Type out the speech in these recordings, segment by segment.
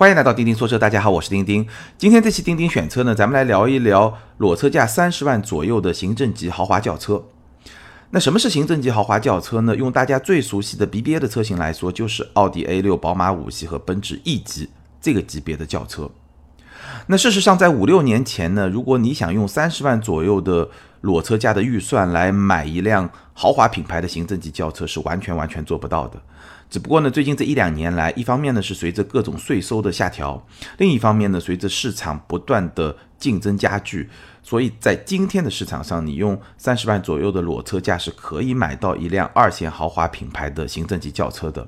欢迎来到钉钉说车，大家好，我是钉钉。今天这期钉钉选车呢，咱们来聊一聊裸车价三十万左右的行政级豪华轿车。那什么是行政级豪华轿车呢？用大家最熟悉的 BBA 的车型来说，就是奥迪 A 六、宝马五系和奔驰 E 级这个级别的轿车。那事实上，在五六年前呢，如果你想用三十万左右的裸车价的预算来买一辆豪华品牌的行政级轿车，是完全完全做不到的。只不过呢，最近这一两年来，一方面呢是随着各种税收的下调，另一方面呢，随着市场不断的竞争加剧，所以在今天的市场上，你用三十万左右的裸车价是可以买到一辆二线豪华品牌的行政级轿车的。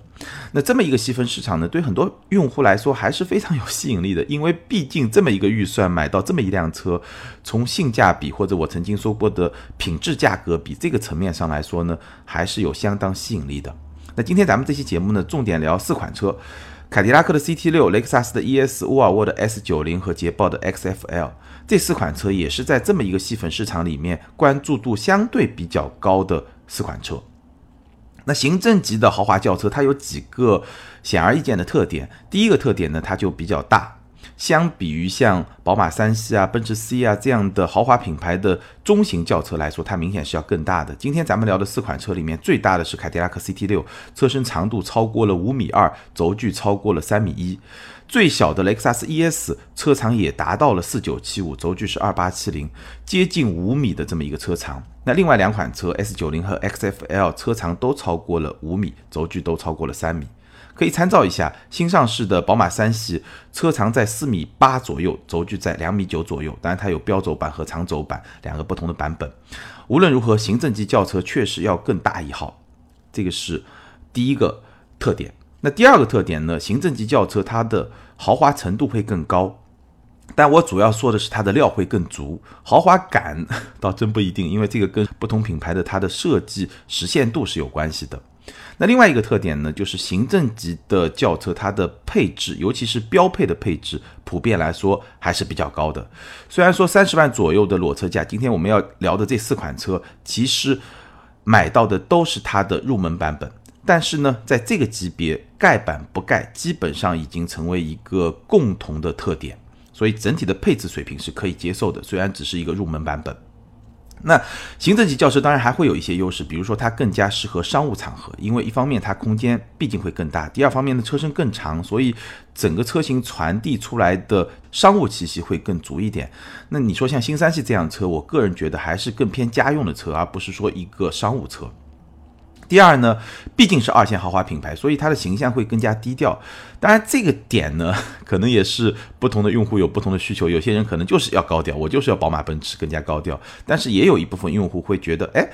那这么一个细分市场呢，对很多用户来说还是非常有吸引力的，因为毕竟这么一个预算买到这么一辆车，从性价比或者我曾经说过的品质价格比这个层面上来说呢，还是有相当吸引力的。那今天咱们这期节目呢，重点聊四款车：凯迪拉克的 CT 六、雷克萨斯的 ES、沃尔沃的 S 九零和捷豹的 XFL。这四款车也是在这么一个细分市场里面关注度相对比较高的四款车。那行政级的豪华轿车，它有几个显而易见的特点。第一个特点呢，它就比较大。相比于像宝马三系啊、奔驰 C 啊这样的豪华品牌的中型轿车来说，它明显是要更大的。今天咱们聊的四款车里面，最大的是凯迪拉克 CT 六，车身长度超过了五米二，轴距超过了三米一；最小的雷克萨斯 ES 车长也达到了四九七五，轴距是二八七零，接近五米的这么一个车长。那另外两款车 S 九零和 XFL 车长都超过了五米，轴距都超过了三米。可以参照一下新上市的宝马三系，车长在四米八左右，轴距在两米九左右。当然，它有标轴版和长轴版两个不同的版本。无论如何，行政级轿车确实要更大一号，这个是第一个特点。那第二个特点呢？行政级轿车它的豪华程度会更高，但我主要说的是它的料会更足，豪华感 倒真不一定，因为这个跟不同品牌的它的设计实现度是有关系的。那另外一个特点呢，就是行政级的轿车，它的配置，尤其是标配的配置，普遍来说还是比较高的。虽然说三十万左右的裸车价，今天我们要聊的这四款车，其实买到的都是它的入门版本，但是呢，在这个级别，盖板不盖，基本上已经成为一个共同的特点，所以整体的配置水平是可以接受的，虽然只是一个入门版本。那行政级轿车当然还会有一些优势，比如说它更加适合商务场合，因为一方面它空间毕竟会更大，第二方面的车身更长，所以整个车型传递出来的商务气息会更足一点。那你说像新三系这样车，我个人觉得还是更偏家用的车，而不是说一个商务车。第二呢，毕竟是二线豪华品牌，所以它的形象会更加低调。当然，这个点呢，可能也是不同的用户有不同的需求。有些人可能就是要高调，我就是要宝马、奔驰更加高调。但是也有一部分用户会觉得，哎，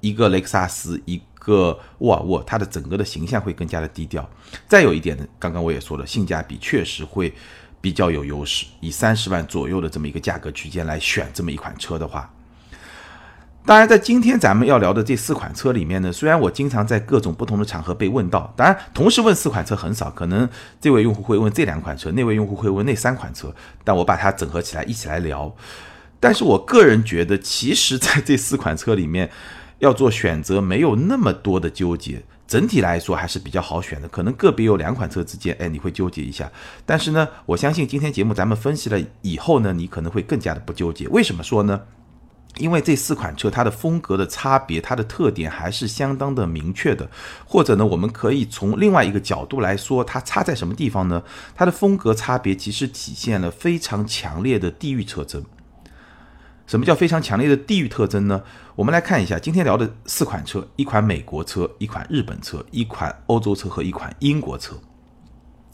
一个雷克萨斯，一个沃尔沃，它的整个的形象会更加的低调。再有一点呢，刚刚我也说了，性价比确实会比较有优势。以三十万左右的这么一个价格区间来选这么一款车的话。当然，在今天咱们要聊的这四款车里面呢，虽然我经常在各种不同的场合被问到，当然同时问四款车很少，可能这位用户会问这两款车，那位用户会问那三款车，但我把它整合起来一起来聊。但是我个人觉得，其实在这四款车里面，要做选择没有那么多的纠结，整体来说还是比较好选的。可能个别有两款车之间，哎，你会纠结一下，但是呢，我相信今天节目咱们分析了以后呢，你可能会更加的不纠结。为什么说呢？因为这四款车它的风格的差别，它的特点还是相当的明确的。或者呢，我们可以从另外一个角度来说，它差在什么地方呢？它的风格差别其实体现了非常强烈的地域特征。什么叫非常强烈的地域特征呢？我们来看一下今天聊的四款车：一款美国车，一款日本车，一款欧洲车和一款英国车。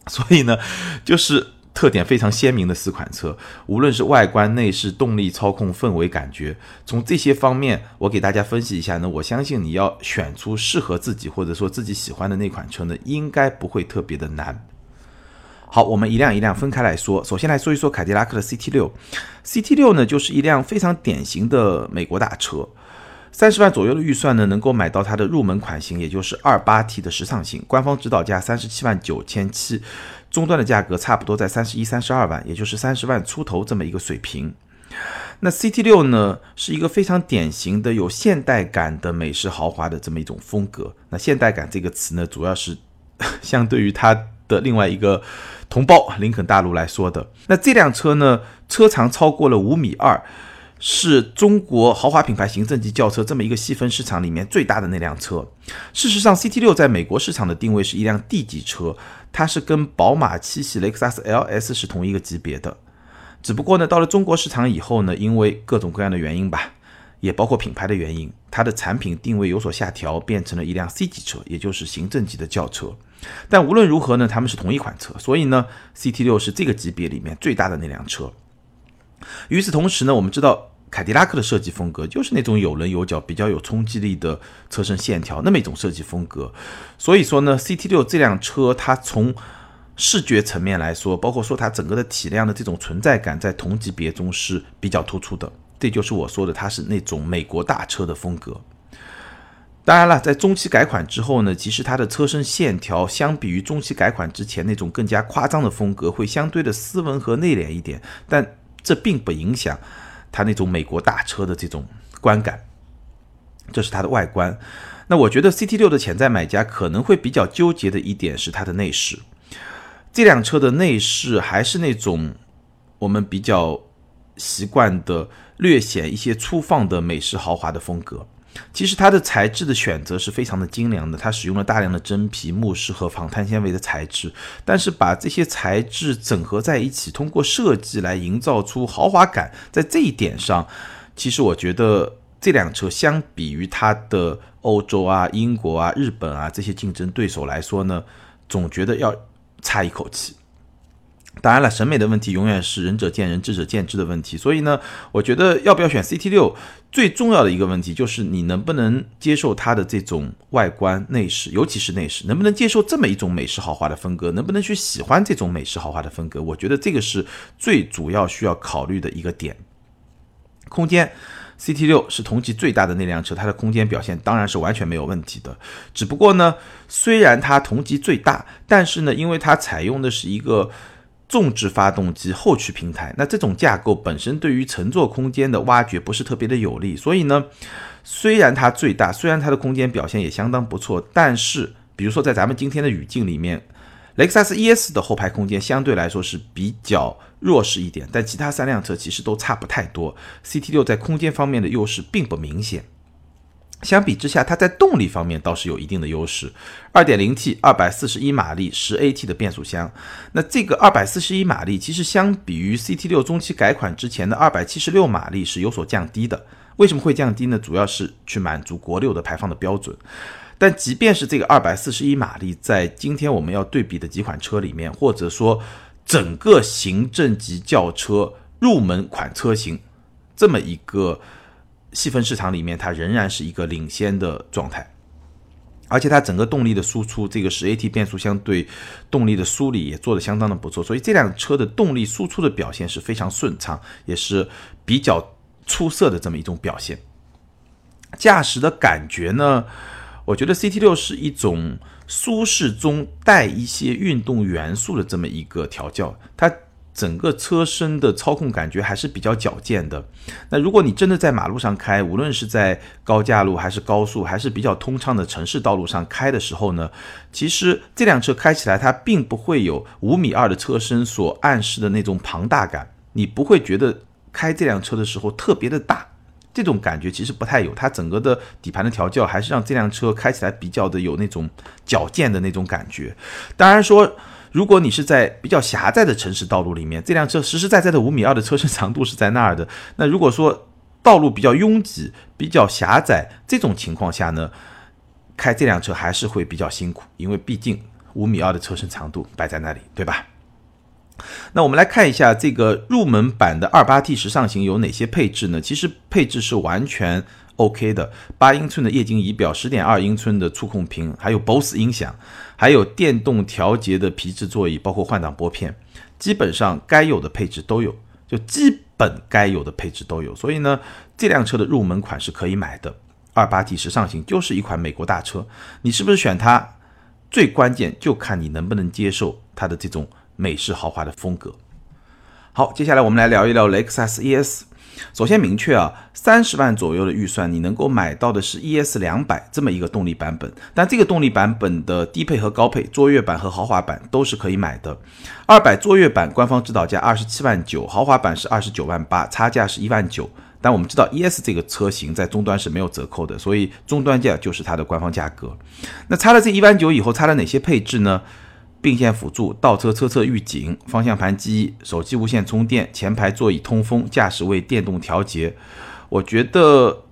所以呢，就是。特点非常鲜明的四款车，无论是外观、内饰、动力、操控、氛围感觉，从这些方面，我给大家分析一下呢。我相信你要选出适合自己或者说自己喜欢的那款车呢，应该不会特别的难。好，我们一辆一辆分开来说。首先来说一说凯迪拉克的 CT 六，CT 六呢就是一辆非常典型的美国大车。三十万左右的预算呢，能够买到它的入门款型，也就是二八 T 的时尚型，官方指导价三十七万九千七，终端的价格差不多在三十一、三十二万，也就是三十万出头这么一个水平。那 CT 六呢，是一个非常典型的有现代感的美式豪华的这么一种风格。那现代感这个词呢，主要是 相对于它的另外一个。同胞林肯大陆来说的。那这辆车呢，车长超过了五米二，是中国豪华品牌行政级轿车这么一个细分市场里面最大的那辆车。事实上，CT 六在美国市场的定位是一辆 D 级车，它是跟宝马七系、雷克萨斯 LS 是同一个级别的。只不过呢，到了中国市场以后呢，因为各种各样的原因吧。也包括品牌的原因，它的产品定位有所下调，变成了一辆 C 级车，也就是行政级的轿车。但无论如何呢，它们是同一款车，所以呢，CT 六是这个级别里面最大的那辆车。与此同时呢，我们知道凯迪拉克的设计风格就是那种有棱有角、比较有冲击力的车身线条，那么一种设计风格。所以说呢，CT 六这辆车它从视觉层面来说，包括说它整个的体量的这种存在感，在同级别中是比较突出的。这就是我说的，它是那种美国大车的风格。当然了，在中期改款之后呢，其实它的车身线条相比于中期改款之前那种更加夸张的风格，会相对的斯文和内敛一点。但这并不影响它那种美国大车的这种观感。这是它的外观。那我觉得 CT 六的潜在买家可能会比较纠结的一点是它的内饰。这辆车的内饰还是那种我们比较习惯的。略显一些粗放的美式豪华的风格，其实它的材质的选择是非常的精良的，它使用了大量的真皮、木饰和仿碳纤维的材质，但是把这些材质整合在一起，通过设计来营造出豪华感，在这一点上，其实我觉得这辆车相比于它的欧洲啊、英国啊、日本啊这些竞争对手来说呢，总觉得要差一口气。当然了，审美的问题永远是仁者见仁，智者见智的问题。所以呢，我觉得要不要选 CT 六，最重要的一个问题就是你能不能接受它的这种外观内饰，尤其是内饰，能不能接受这么一种美式豪华的风格，能不能去喜欢这种美式豪华的风格？我觉得这个是最主要需要考虑的一个点。空间，CT 六是同级最大的那辆车，它的空间表现当然是完全没有问题的。只不过呢，虽然它同级最大，但是呢，因为它采用的是一个纵置发动机后驱平台，那这种架构本身对于乘坐空间的挖掘不是特别的有利，所以呢，虽然它最大，虽然它的空间表现也相当不错，但是比如说在咱们今天的语境里面，雷克萨斯 ES 的后排空间相对来说是比较弱势一点，但其他三辆车其实都差不太多，CT 六在空间方面的优势并不明显。相比之下，它在动力方面倒是有一定的优势。2.0T 241马力 10AT 的变速箱，那这个241马力其实相比于 CT6 中期改款之前的276马力是有所降低的。为什么会降低呢？主要是去满足国六的排放的标准。但即便是这个241马力，在今天我们要对比的几款车里面，或者说整个行政级轿车入门款车型这么一个。细分市场里面，它仍然是一个领先的状态，而且它整个动力的输出，这个十 AT 变速箱对动力的梳理也做得相当的不错，所以这辆车的动力输出的表现是非常顺畅，也是比较出色的这么一种表现。驾驶的感觉呢，我觉得 CT 六是一种舒适中带一些运动元素的这么一个调教，它。整个车身的操控感觉还是比较矫健的。那如果你真的在马路上开，无论是在高架路还是高速，还是比较通畅的城市道路上开的时候呢，其实这辆车开起来它并不会有五米二的车身所暗示的那种庞大感，你不会觉得开这辆车的时候特别的大，这种感觉其实不太有。它整个的底盘的调教还是让这辆车开起来比较的有那种矫健的那种感觉。当然说。如果你是在比较狭窄的城市道路里面，这辆车实实在在的五米二的车身长度是在那儿的。那如果说道路比较拥挤、比较狭窄这种情况下呢，开这辆车还是会比较辛苦，因为毕竟五米二的车身长度摆在那里，对吧？那我们来看一下这个入门版的二八 T 时尚型有哪些配置呢？其实配置是完全。OK 的，八英寸的液晶仪表，十点二英寸的触控屏，还有 BOSE 音响，还有电动调节的皮质座椅，包括换挡拨片，基本上该有的配置都有，就基本该有的配置都有。所以呢，这辆车的入门款是可以买的。二八 T 时尚型就是一款美国大车，你是不是选它？最关键就看你能不能接受它的这种美式豪华的风格。好，接下来我们来聊一聊雷克萨斯 ES。首先明确啊，三十万左右的预算，你能够买到的是 ES 两百这么一个动力版本，但这个动力版本的低配和高配、卓越版和豪华版都是可以买的。二百卓越版官方指导价二十七万九，豪华版是二十九万八，差价是一万九。但我们知道 ES 这个车型在终端是没有折扣的，所以终端价就是它的官方价格。那差了这一万九以后，差了哪些配置呢？并线辅助、倒车车侧预警、方向盘机、手机无线充电、前排座椅通风、驾驶位电动调节，我觉得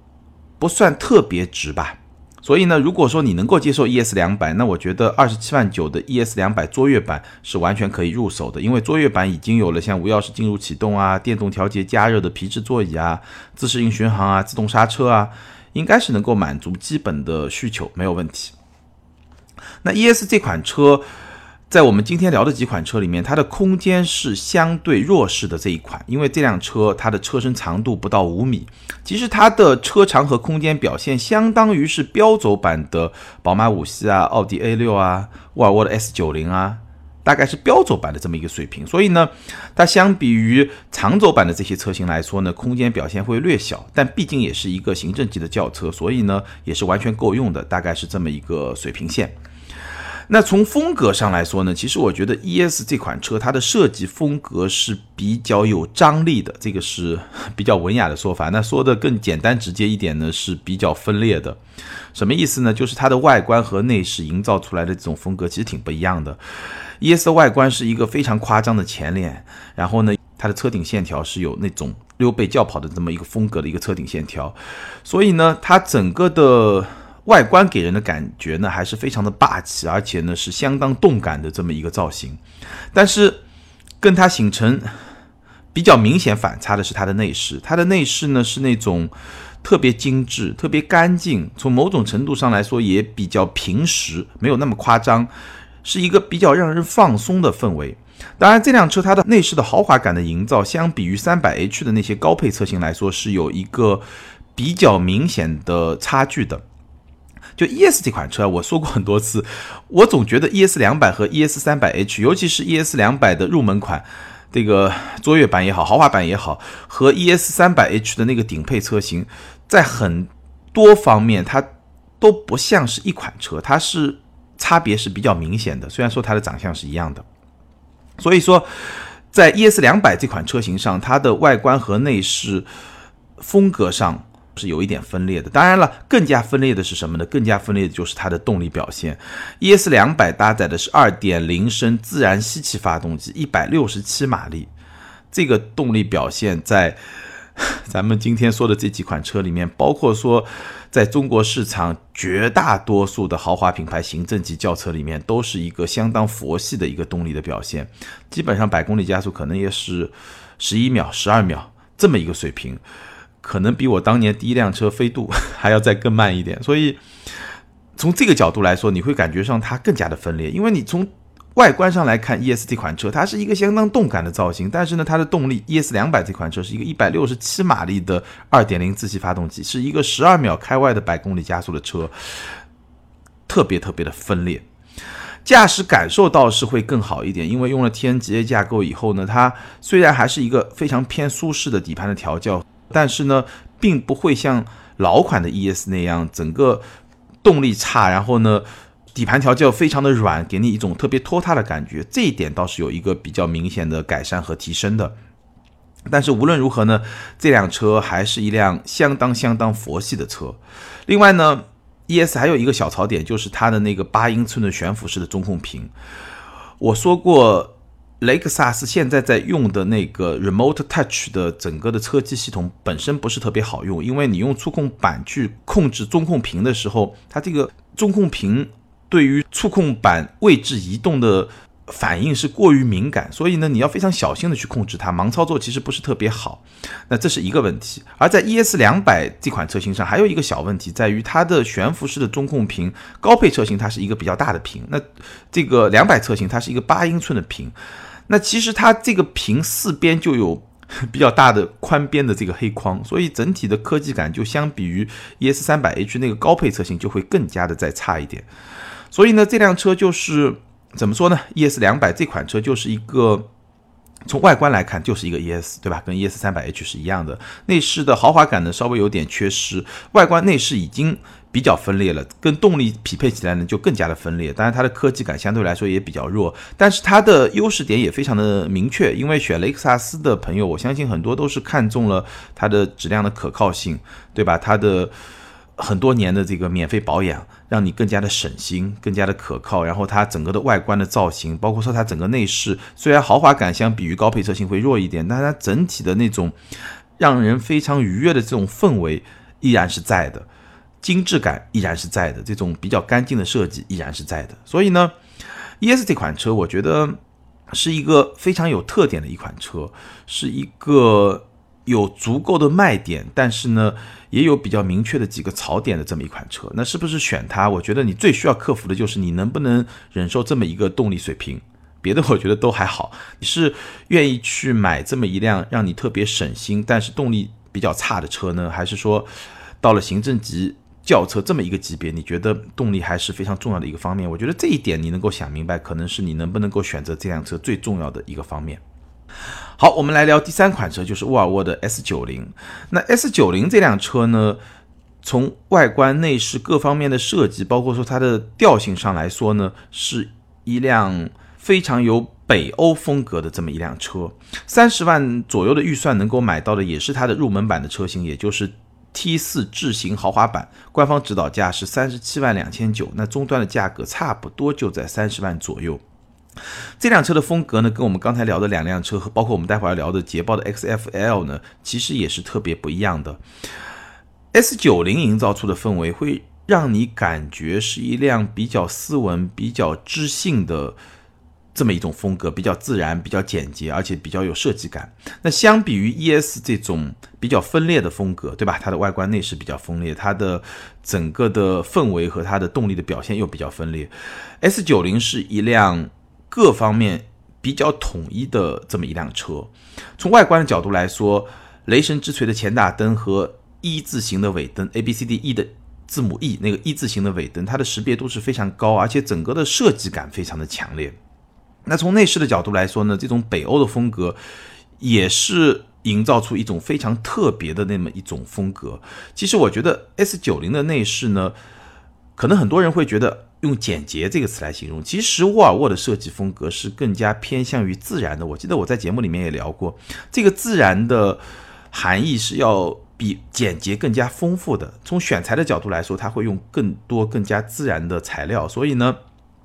不算特别值吧。所以呢，如果说你能够接受 ES 两百，那我觉得二十七万九的 ES 两百卓越版是完全可以入手的，因为卓越版已经有了像无钥匙进入启动啊、电动调节加热的皮质座椅啊、自适应巡航啊、自动刹车啊，应该是能够满足基本的需求，没有问题。那 ES 这款车。在我们今天聊的几款车里面，它的空间是相对弱势的这一款，因为这辆车它的车身长度不到五米，其实它的车长和空间表现相当于是标轴版的宝马五系啊、奥迪 A 六啊、沃尔沃的 S 九零啊，大概是标轴版的这么一个水平。所以呢，它相比于长轴版的这些车型来说呢，空间表现会略小，但毕竟也是一个行政级的轿车，所以呢，也是完全够用的，大概是这么一个水平线。那从风格上来说呢，其实我觉得 ES 这款车它的设计风格是比较有张力的，这个是 比较文雅的说法。那说的更简单直接一点呢，是比较分裂的。什么意思呢？就是它的外观和内饰营造出来的这种风格其实挺不一样的。ES 的外观是一个非常夸张的前脸，然后呢，它的车顶线条是有那种溜背轿跑的这么一个风格的一个车顶线条，所以呢，它整个的。外观给人的感觉呢，还是非常的霸气，而且呢是相当动感的这么一个造型。但是跟它形成比较明显反差的是它的内饰，它的内饰呢是那种特别精致、特别干净，从某种程度上来说也比较平实，没有那么夸张，是一个比较让人放松的氛围。当然，这辆车它的内饰的豪华感的营造，相比于三百 H 的那些高配车型来说，是有一个比较明显的差距的。就 ES 这款车，我说过很多次，我总觉得 ES 两百和 ES 三百 H，尤其是 ES 两百的入门款，这个卓越版也好，豪华版也好，和 ES 三百 H 的那个顶配车型，在很多方面它都不像是一款车，它是差别是比较明显的。虽然说它的长相是一样的，所以说在 ES 两百这款车型上，它的外观和内饰风格上。是有一点分裂的，当然了，更加分裂的是什么呢？更加分裂的就是它的动力表现。ES 两百搭载的是二点零升自然吸气发动机，一百六十七马力，这个动力表现在 咱们今天说的这几款车里面，包括说在中国市场绝大多数的豪华品牌行政级轿车里面，都是一个相当佛系的一个动力的表现，基本上百公里加速可能也是十一秒、十二秒这么一个水平。可能比我当年第一辆车飞度 还要再更慢一点，所以从这个角度来说，你会感觉上它更加的分裂。因为你从外观上来看，ES 这款车它是一个相当动感的造型，但是呢，它的动力 ES 两百这款车是一个一百六十七马力的二点零自吸发动机，是一个十二秒开外的百公里加速的车，特别特别的分裂。驾驶感受倒是会更好一点，因为用了 TNGA 架构以后呢，它虽然还是一个非常偏舒适的底盘的调教。但是呢，并不会像老款的 ES 那样整个动力差，然后呢，底盘调教非常的软，给你一种特别拖沓的感觉。这一点倒是有一个比较明显的改善和提升的。但是无论如何呢，这辆车还是一辆相当相当佛系的车。另外呢，ES 还有一个小槽点，就是它的那个八英寸的悬浮式的中控屏。我说过。雷克萨斯现在在用的那个 Remote Touch 的整个的车机系统本身不是特别好用，因为你用触控板去控制中控屏的时候，它这个中控屏对于触控板位置移动的。反应是过于敏感，所以呢，你要非常小心的去控制它，盲操作其实不是特别好。那这是一个问题。而在 ES 两百这款车型上，还有一个小问题在于它的悬浮式的中控屏，高配车型它是一个比较大的屏，那这个两百车型它是一个八英寸的屏，那其实它这个屏四边就有 比较大的宽边的这个黑框，所以整体的科技感就相比于 ES 三百 H 那个高配车型就会更加的再差一点。所以呢，这辆车就是。怎么说呢？ES 两百这款车就是一个从外观来看就是一个 ES，对吧？跟 ES 三百 H 是一样的。内饰的豪华感呢稍微有点缺失，外观内饰已经比较分裂了，跟动力匹配起来呢就更加的分裂。当然它的科技感相对来说也比较弱，但是它的优势点也非常的明确。因为选雷克萨斯的朋友，我相信很多都是看中了它的质量的可靠性，对吧？它的很多年的这个免费保养。让你更加的省心，更加的可靠。然后它整个的外观的造型，包括说它整个内饰，虽然豪华感相比于高配车型会弱一点，但它整体的那种让人非常愉悦的这种氛围依然是在的，精致感依然是在的，这种比较干净的设计依然是在的。所以呢，ES 这款车我觉得是一个非常有特点的一款车，是一个。有足够的卖点，但是呢，也有比较明确的几个槽点的这么一款车，那是不是选它？我觉得你最需要克服的就是你能不能忍受这么一个动力水平，别的我觉得都还好。你是愿意去买这么一辆让你特别省心，但是动力比较差的车呢，还是说到了行政级轿车这么一个级别，你觉得动力还是非常重要的一个方面？我觉得这一点你能够想明白，可能是你能不能够选择这辆车最重要的一个方面。好，我们来聊第三款车，就是沃尔沃的 S 九零。那 S 九零这辆车呢，从外观、内饰各方面的设计，包括说它的调性上来说呢，是一辆非常有北欧风格的这么一辆车。三十万左右的预算能够买到的，也是它的入门版的车型，也就是 T 四智行豪华版。官方指导价是三十七万两千九，那终端的价格差不多就在三十万左右。这辆车的风格呢，跟我们刚才聊的两辆车和包括我们待会儿要聊的捷豹的 XFL 呢，其实也是特别不一样的。S 九零营造出的氛围会让你感觉是一辆比较斯文、比较知性的这么一种风格，比较自然、比较简洁，而且比较有设计感。那相比于 ES 这种比较分裂的风格，对吧？它的外观内饰比较分裂，它的整个的氛围和它的动力的表现又比较分裂。S 九零是一辆。各方面比较统一的这么一辆车，从外观的角度来说，雷神之锤的前大灯和一字形的尾灯，A B C D E 的字母 E 那个一字形的尾灯，它的识别度是非常高，而且整个的设计感非常的强烈。那从内饰的角度来说呢，这种北欧的风格也是营造出一种非常特别的那么一种风格。其实我觉得 S 九零的内饰呢，可能很多人会觉得。用简洁这个词来形容，其实沃尔沃的设计风格是更加偏向于自然的。我记得我在节目里面也聊过，这个自然的含义是要比简洁更加丰富的。从选材的角度来说，它会用更多更加自然的材料，所以呢，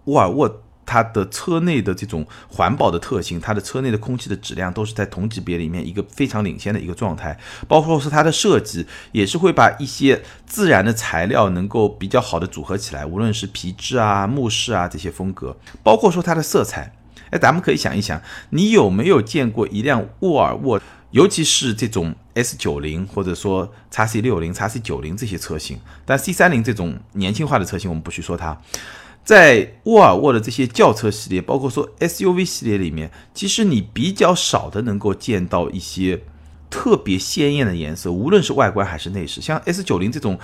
沃尔沃。它的车内的这种环保的特性，它的车内的空气的质量都是在同级别里面一个非常领先的一个状态。包括是它的设计，也是会把一些自然的材料能够比较好的组合起来，无论是皮质啊、木饰啊这些风格，包括说它的色彩。哎，咱们可以想一想，你有没有见过一辆沃尔沃，尤其是这种 S 九零或者说 x C 六零、x C 九零这些车型，但 C 三零这种年轻化的车型，我们不去说它。在沃尔沃的这些轿车系列，包括说 SUV 系列里面，其实你比较少的能够见到一些特别鲜艳的颜色，无论是外观还是内饰。像 S 九零这种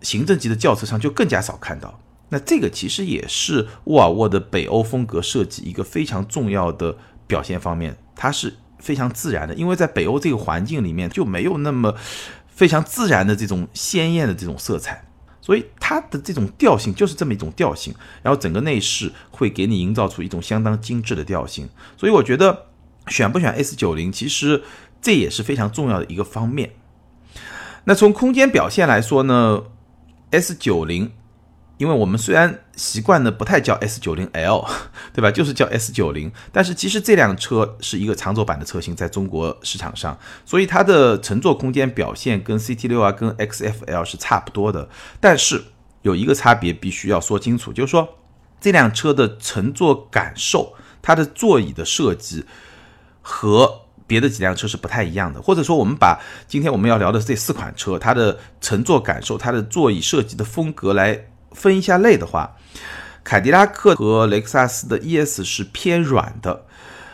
行政级的轿车上就更加少看到。那这个其实也是沃尔沃的北欧风格设计一个非常重要的表现方面，它是非常自然的，因为在北欧这个环境里面就没有那么非常自然的这种鲜艳的这种色彩。所以它的这种调性就是这么一种调性，然后整个内饰会给你营造出一种相当精致的调性。所以我觉得选不选 S 九零，其实这也是非常重要的一个方面。那从空间表现来说呢，S 九零。因为我们虽然习惯的不太叫 S 九零 L，对吧？就是叫 S 九零，但是其实这辆车是一个长轴版的车型，在中国市场上，所以它的乘坐空间表现跟 CT 六啊、跟 XFL 是差不多的。但是有一个差别必须要说清楚，就是说这辆车的乘坐感受，它的座椅的设计和别的几辆车是不太一样的。或者说，我们把今天我们要聊的这四款车，它的乘坐感受、它的座椅设计的风格来。分一下类的话，凯迪拉克和雷克萨斯的 ES 是偏软的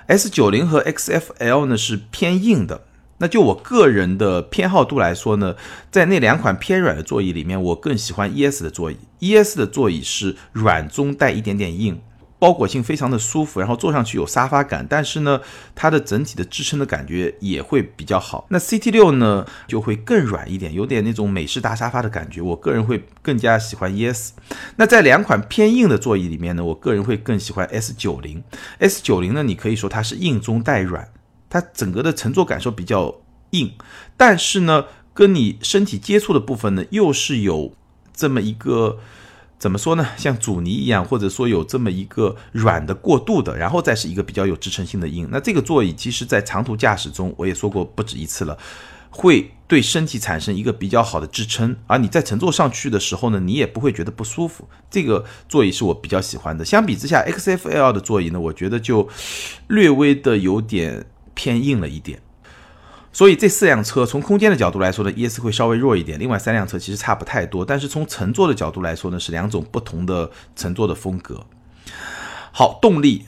，S 九零和 XFL 呢是偏硬的。那就我个人的偏好度来说呢，在那两款偏软的座椅里面，我更喜欢 ES 的座椅。ES 的座椅是软中带一点点硬，包裹性非常的舒服，然后坐上去有沙发感，但是呢，它的整体的支撑的感觉也会比较好。那 CT 六呢就会更软一点，有点那种美式大沙发的感觉。我个人会更加喜欢 ES。那在两款偏硬的座椅里面呢，我个人会更喜欢 S 九零。S 九零呢，你可以说它是硬中带软，它整个的乘坐感受比较硬，但是呢，跟你身体接触的部分呢，又是有这么一个。怎么说呢？像阻尼一样，或者说有这么一个软的过渡的，然后再是一个比较有支撑性的硬。那这个座椅其实，在长途驾驶中，我也说过不止一次了，会对身体产生一个比较好的支撑，而你在乘坐上去的时候呢，你也不会觉得不舒服。这个座椅是我比较喜欢的。相比之下，XFL 的座椅呢，我觉得就略微的有点偏硬了一点。所以这四辆车从空间的角度来说呢，ES 会稍微弱一点。另外三辆车其实差不太多，但是从乘坐的角度来说呢，是两种不同的乘坐的风格。好，动力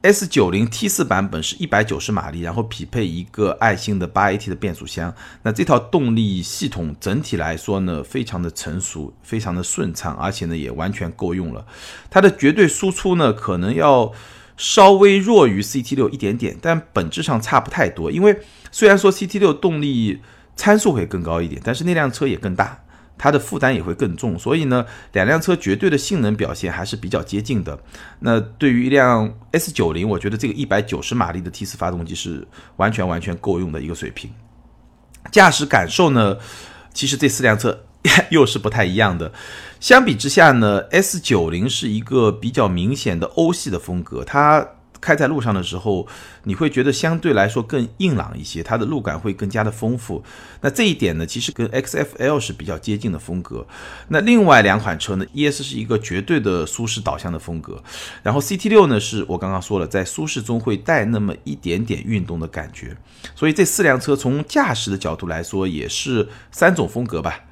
，S90 T4 版本是一百九十马力，然后匹配一个爱信的八 AT 的变速箱。那这套动力系统整体来说呢，非常的成熟，非常的顺畅，而且呢也完全够用了。它的绝对输出呢，可能要。稍微弱于 CT 六一点点，但本质上差不太多。因为虽然说 CT 六动力参数会更高一点，但是那辆车也更大，它的负担也会更重。所以呢，两辆车绝对的性能表现还是比较接近的。那对于一辆 S 九零，我觉得这个一百九十马力的 T 四发动机是完全完全够用的一个水平。驾驶感受呢，其实这四辆车。又是不太一样的。相比之下呢，S 九零是一个比较明显的欧系的风格，它开在路上的时候，你会觉得相对来说更硬朗一些，它的路感会更加的丰富。那这一点呢，其实跟 XFL 是比较接近的风格。那另外两款车呢，ES 是一个绝对的舒适导向的风格，然后 CT 六呢，是我刚刚说了，在舒适中会带那么一点点运动的感觉。所以这四辆车从驾驶的角度来说，也是三种风格吧。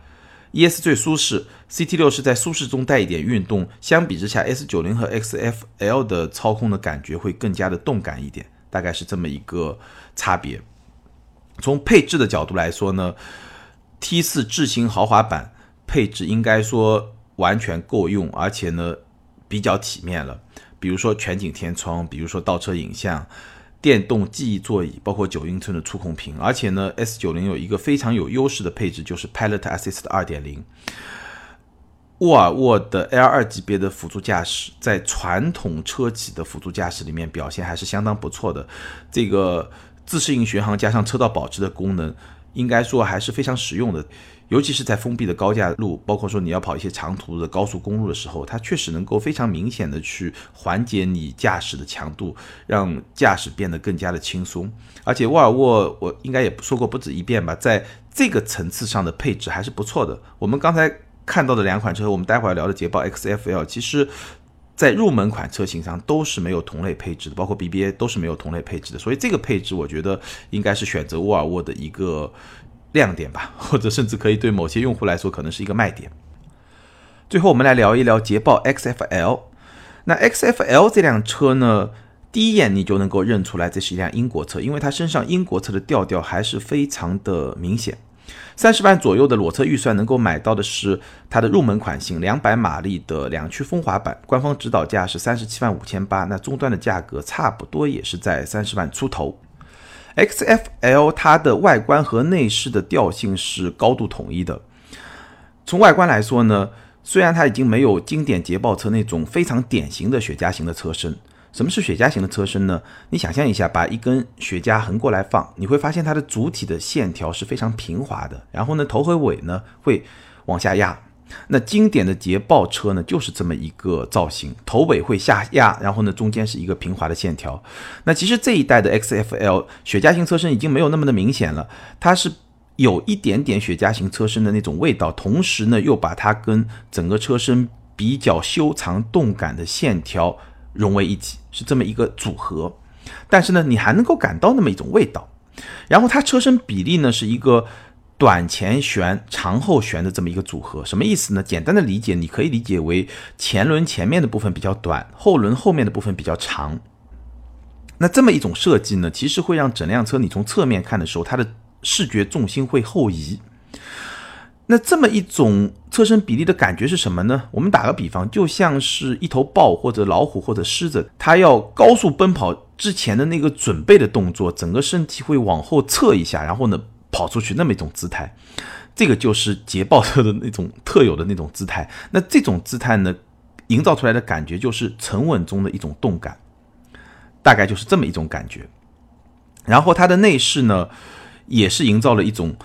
ES 最舒适，CT 六是在舒适中带一点运动。相比之下，S 九零和 XFL 的操控的感觉会更加的动感一点，大概是这么一个差别。从配置的角度来说呢，T 四智行豪华版配置应该说完全够用，而且呢比较体面了。比如说全景天窗，比如说倒车影像。电动记忆座椅，包括九英寸的触控屏，而且呢，S 九零有一个非常有优势的配置，就是 Pilot Assist 二点零。沃尔沃的 L 二级别的辅助驾驶，在传统车企的辅助驾驶里面表现还是相当不错的。这个自适应巡航加上车道保持的功能，应该说还是非常实用的。尤其是在封闭的高架路，包括说你要跑一些长途的高速公路的时候，它确实能够非常明显的去缓解你驾驶的强度，让驾驶变得更加的轻松。而且沃尔沃，我应该也说过不止一遍吧，在这个层次上的配置还是不错的。我们刚才看到的两款车，我们待会儿聊的捷豹 XFL，其实在入门款车型上都是没有同类配置的，包括 BBA 都是没有同类配置的。所以这个配置，我觉得应该是选择沃尔沃的一个。亮点吧，或者甚至可以对某些用户来说可能是一个卖点。最后，我们来聊一聊捷豹 XFL。那 XFL 这辆车呢，第一眼你就能够认出来这是一辆英国车，因为它身上英国车的调调还是非常的明显。三十万左右的裸车预算能够买到的是它的入门款型，两百马力的两驱风华版，官方指导价是三十七万五千八，那终端的价格差不多也是在三十万出头。XFL 它的外观和内饰的调性是高度统一的。从外观来说呢，虽然它已经没有经典捷豹车那种非常典型的雪茄型的车身。什么是雪茄型的车身呢？你想象一下，把一根雪茄横过来放，你会发现它的主体的线条是非常平滑的。然后呢，头和尾呢会往下压。那经典的捷豹车呢，就是这么一个造型，头尾会下压，然后呢，中间是一个平滑的线条。那其实这一代的 XFL 雪茄型车身已经没有那么的明显了，它是有一点点雪茄型车身的那种味道，同时呢，又把它跟整个车身比较修长动感的线条融为一体，是这么一个组合。但是呢，你还能够感到那么一种味道。然后它车身比例呢，是一个。短前悬、长后悬的这么一个组合，什么意思呢？简单的理解，你可以理解为前轮前面的部分比较短，后轮后面的部分比较长。那这么一种设计呢，其实会让整辆车你从侧面看的时候，它的视觉重心会后移。那这么一种车身比例的感觉是什么呢？我们打个比方，就像是一头豹或者老虎或者狮子，它要高速奔跑之前的那个准备的动作，整个身体会往后侧一下，然后呢跑出去那么一种姿态，这个就是捷豹车的那种特有的那种姿态。那这种姿态呢，营造出来的感觉就是沉稳中的一种动感，大概就是这么一种感觉。然后它的内饰呢，也是营造了一种。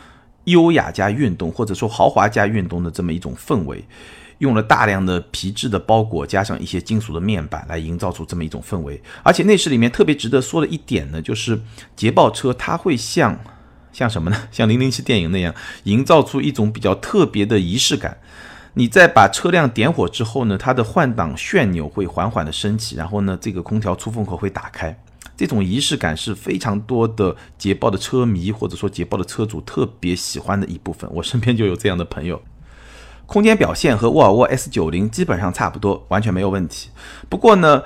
优雅加运动，或者说豪华加运动的这么一种氛围，用了大量的皮质的包裹，加上一些金属的面板，来营造出这么一种氛围。而且内饰里面特别值得说的一点呢，就是捷豹车它会像像什么呢？像零零七电影那样，营造出一种比较特别的仪式感。你在把车辆点火之后呢，它的换挡旋钮会缓缓的升起，然后呢，这个空调出风口会打开。这种仪式感是非常多的捷豹的车迷或者说捷豹的车主特别喜欢的一部分，我身边就有这样的朋友。空间表现和沃尔沃 S90 基本上差不多，完全没有问题。不过呢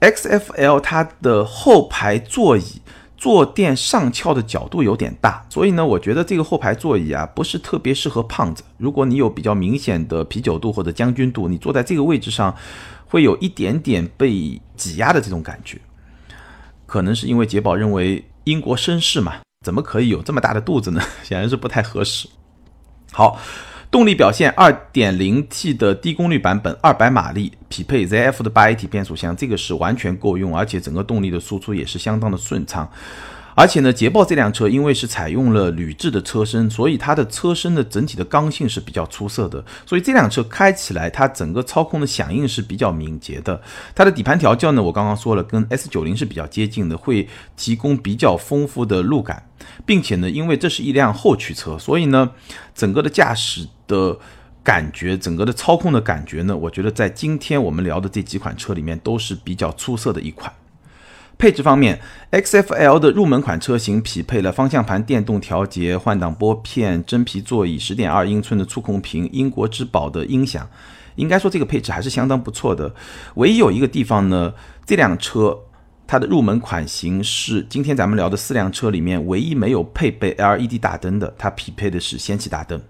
，XFL 它的后排座椅坐垫上翘的角度有点大，所以呢，我觉得这个后排座椅啊不是特别适合胖子。如果你有比较明显的啤酒肚或者将军肚，你坐在这个位置上会有一点点被挤压的这种感觉。可能是因为捷豹认为英国绅士嘛，怎么可以有这么大的肚子呢？显然是不太合适。好，动力表现，2.0T 的低功率版本，200马力，匹配 ZF 的 8AT 变速箱，这个是完全够用，而且整个动力的输出也是相当的顺畅。而且呢，捷豹这辆车因为是采用了铝制的车身，所以它的车身的整体的刚性是比较出色的。所以这辆车开起来，它整个操控的响应是比较敏捷的。它的底盘调教呢，我刚刚说了，跟 S 九零是比较接近的，会提供比较丰富的路感，并且呢，因为这是一辆后驱车，所以呢，整个的驾驶的感觉，整个的操控的感觉呢，我觉得在今天我们聊的这几款车里面都是比较出色的一款。配置方面，XFL 的入门款车型匹配了方向盘电动调节、换挡拨片、真皮座椅、十点二英寸的触控屏、英国之宝的音响，应该说这个配置还是相当不错的。唯一有一个地方呢，这辆车它的入门款型是今天咱们聊的四辆车里面唯一没有配备 LED 大灯的，它匹配的是氙气大灯。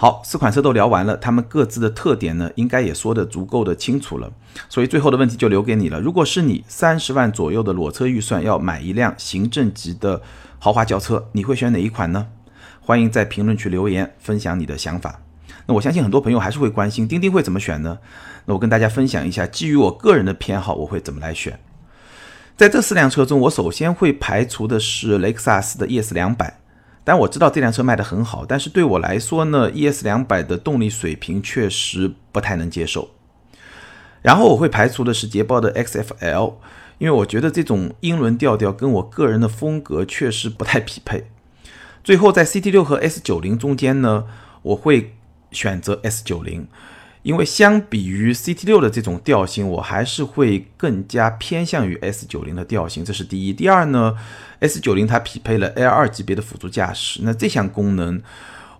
好，四款车都聊完了，它们各自的特点呢，应该也说得足够的清楚了。所以最后的问题就留给你了。如果是你三十万左右的裸车预算要买一辆行政级的豪华轿车，你会选哪一款呢？欢迎在评论区留言分享你的想法。那我相信很多朋友还是会关心钉钉会怎么选呢？那我跟大家分享一下，基于我个人的偏好，我会怎么来选。在这四辆车中，我首先会排除的是雷克萨斯的 ES 两百。但我知道这辆车卖得很好，但是对我来说呢，ES 两百的动力水平确实不太能接受。然后我会排除的是捷豹的 XFL，因为我觉得这种英伦调调跟我个人的风格确实不太匹配。最后在 CT 六和 S 九零中间呢，我会选择 S 九零。因为相比于 CT 六的这种调性，我还是会更加偏向于 S 九零的调性，这是第一。第二呢，S 九零它匹配了 L 二级别的辅助驾驶，那这项功能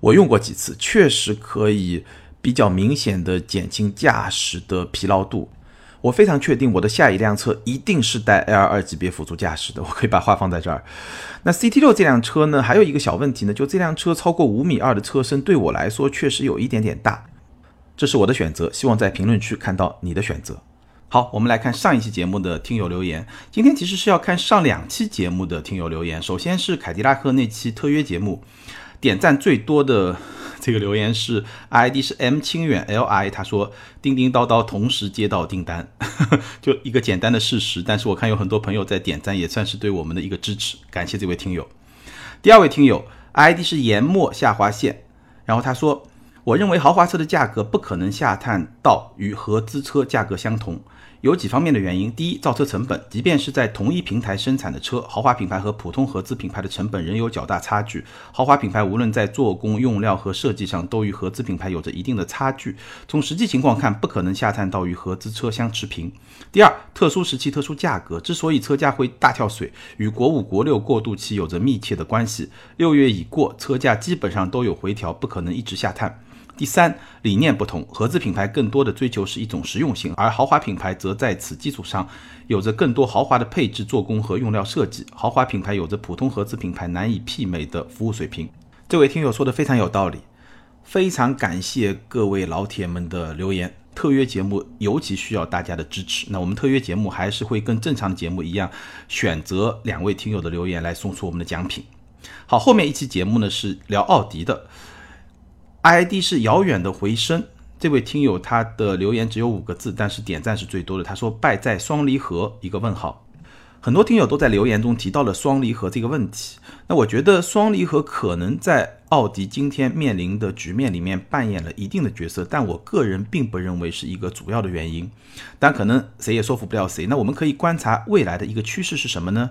我用过几次，确实可以比较明显的减轻驾驶的疲劳度。我非常确定我的下一辆车一定是带 L 二级别辅助驾驶的，我可以把话放在这儿。那 CT 六这辆车呢，还有一个小问题呢，就这辆车超过五米二的车身，对我来说确实有一点点大。这是我的选择，希望在评论区看到你的选择。好，我们来看上一期节目的听友留言。今天其实是要看上两期节目的听友留言。首先是凯迪拉克那期特约节目，点赞最多的 这个留言是 ID 是 M 清远 Li，他说叮叮叨叨同时接到订单，就一个简单的事实。但是我看有很多朋友在点赞，也算是对我们的一个支持，感谢这位听友。第二位听友 ID 是研墨下划线，然后他说。我认为豪华车的价格不可能下探到与合资车价格相同，有几方面的原因。第一，造车成本，即便是在同一平台生产的车，豪华品牌和普通合资品牌的成本仍有较大差距。豪华品牌无论在做工、用料和设计上，都与合资品牌有着一定的差距。从实际情况看，不可能下探到与合资车相持平。第二，特殊时期特殊价格，之所以车价会大跳水，与国五、国六过渡期有着密切的关系。六月已过，车价基本上都有回调，不可能一直下探。第三，理念不同，合资品牌更多的追求是一种实用性，而豪华品牌则在此基础上有着更多豪华的配置、做工和用料设计。豪华品牌有着普通合资品牌难以媲美的服务水平。这位听友说的非常有道理。非常感谢各位老铁们的留言，特约节目尤其需要大家的支持。那我们特约节目还是会跟正常的节目一样，选择两位听友的留言来送出我们的奖品。好，后面一期节目呢是聊奥迪的，ID 是遥远的回声。这位听友他的留言只有五个字，但是点赞是最多的。他说败在双离合，一个问号。很多听友都在留言中提到了双离合这个问题。那我觉得双离合可能在奥迪今天面临的局面里面扮演了一定的角色，但我个人并不认为是一个主要的原因。但可能谁也说服不了谁。那我们可以观察未来的一个趋势是什么呢？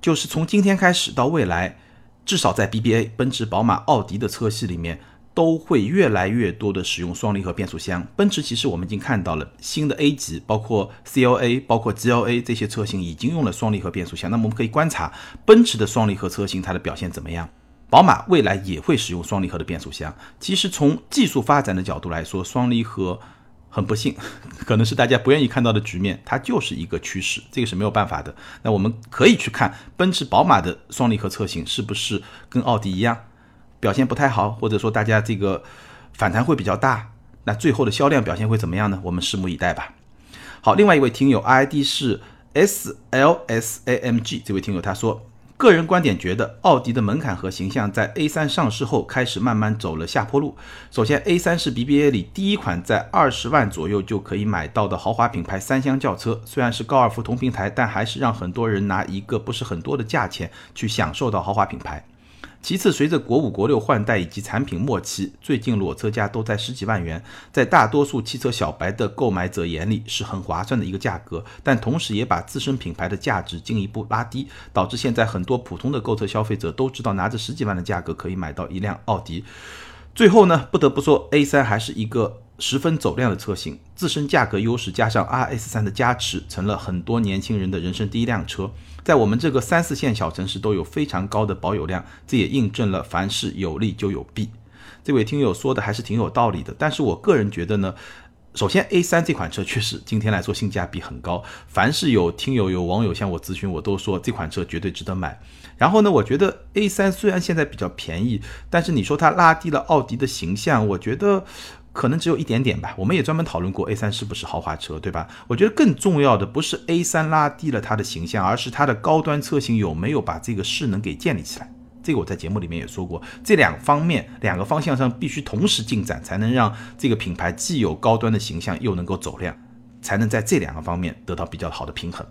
就是从今天开始到未来，至少在 BBA、奔驰、宝马、奥迪的车系里面。都会越来越多的使用双离合变速箱。奔驰其实我们已经看到了新的 A 级，包括 CLA、包括 GLA 这些车型已经用了双离合变速箱。那么我们可以观察奔驰的双离合车型它的表现怎么样。宝马未来也会使用双离合的变速箱。其实从技术发展的角度来说，双离合很不幸，可能是大家不愿意看到的局面，它就是一个趋势，这个是没有办法的。那我们可以去看奔驰、宝马的双离合车型是不是跟奥迪一样。表现不太好，或者说大家这个反弹会比较大，那最后的销量表现会怎么样呢？我们拭目以待吧。好，另外一位听友 ID 是 SLSAMG，这位听友他说，个人观点觉得奥迪的门槛和形象在 A3 上市后开始慢慢走了下坡路。首先，A3 是 BBA 里第一款在二十万左右就可以买到的豪华品牌三厢轿车，虽然是高尔夫同平台，但还是让很多人拿一个不是很多的价钱去享受到豪华品牌。其次，随着国五、国六换代以及产品末期，最近裸车价都在十几万元，在大多数汽车小白的购买者眼里是很划算的一个价格，但同时也把自身品牌的价值进一步拉低，导致现在很多普通的购车消费者都知道拿着十几万的价格可以买到一辆奥迪。最后呢，不得不说，A 三还是一个。十分走量的车型，自身价格优势加上 RS3 的加持，成了很多年轻人的人生第一辆车。在我们这个三四线小城市都有非常高的保有量，这也印证了凡事有利就有弊。这位听友说的还是挺有道理的，但是我个人觉得呢，首先 A3 这款车确实今天来说性价比很高，凡是有听友有网友向我咨询，我都说这款车绝对值得买。然后呢，我觉得 A3 虽然现在比较便宜，但是你说它拉低了奥迪的形象，我觉得。可能只有一点点吧，我们也专门讨论过 A3 是不是豪华车，对吧？我觉得更重要的不是 A3 拉低了它的形象，而是它的高端车型有没有把这个势能给建立起来。这个我在节目里面也说过，这两方面两个方向上必须同时进展，才能让这个品牌既有高端的形象，又能够走量，才能在这两个方面得到比较好的平衡。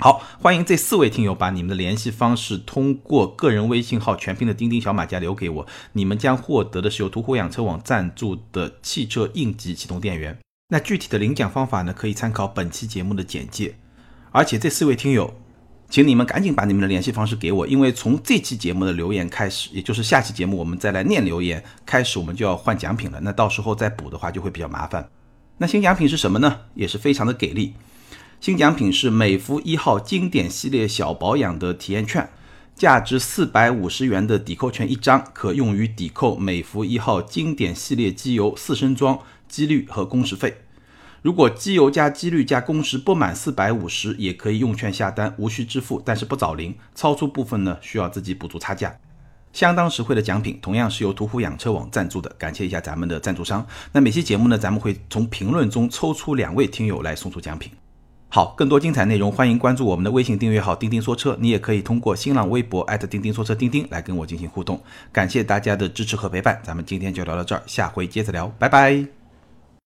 好，欢迎这四位听友把你们的联系方式通过个人微信号全拼的钉钉小马甲留给我，你们将获得的是由途虎养车网赞助的汽车应急启动电源。那具体的领奖方法呢，可以参考本期节目的简介。而且这四位听友，请你们赶紧把你们的联系方式给我，因为从这期节目的留言开始，也就是下期节目我们再来念留言开始，我们就要换奖品了。那到时候再补的话就会比较麻烦。那新奖品是什么呢？也是非常的给力。新奖品是美孚一号经典系列小保养的体验券，价值四百五十元的抵扣券一张，可用于抵扣美孚一号经典系列机油四升装机滤和工时费。如果机油加机滤加工时不满四百五十，也可以用券下单，无需支付，但是不找零，超出部分呢需要自己补足差价。相当实惠的奖品，同样是由途虎养车网赞助的，感谢一下咱们的赞助商。那每期节目呢，咱们会从评论中抽出两位听友来送出奖品。好，更多精彩内容，欢迎关注我们的微信订阅号“钉钉说车”。你也可以通过新浪微博钉钉说车钉钉来跟我进行互动。感谢大家的支持和陪伴，咱们今天就聊到这儿，下回接着聊，拜拜。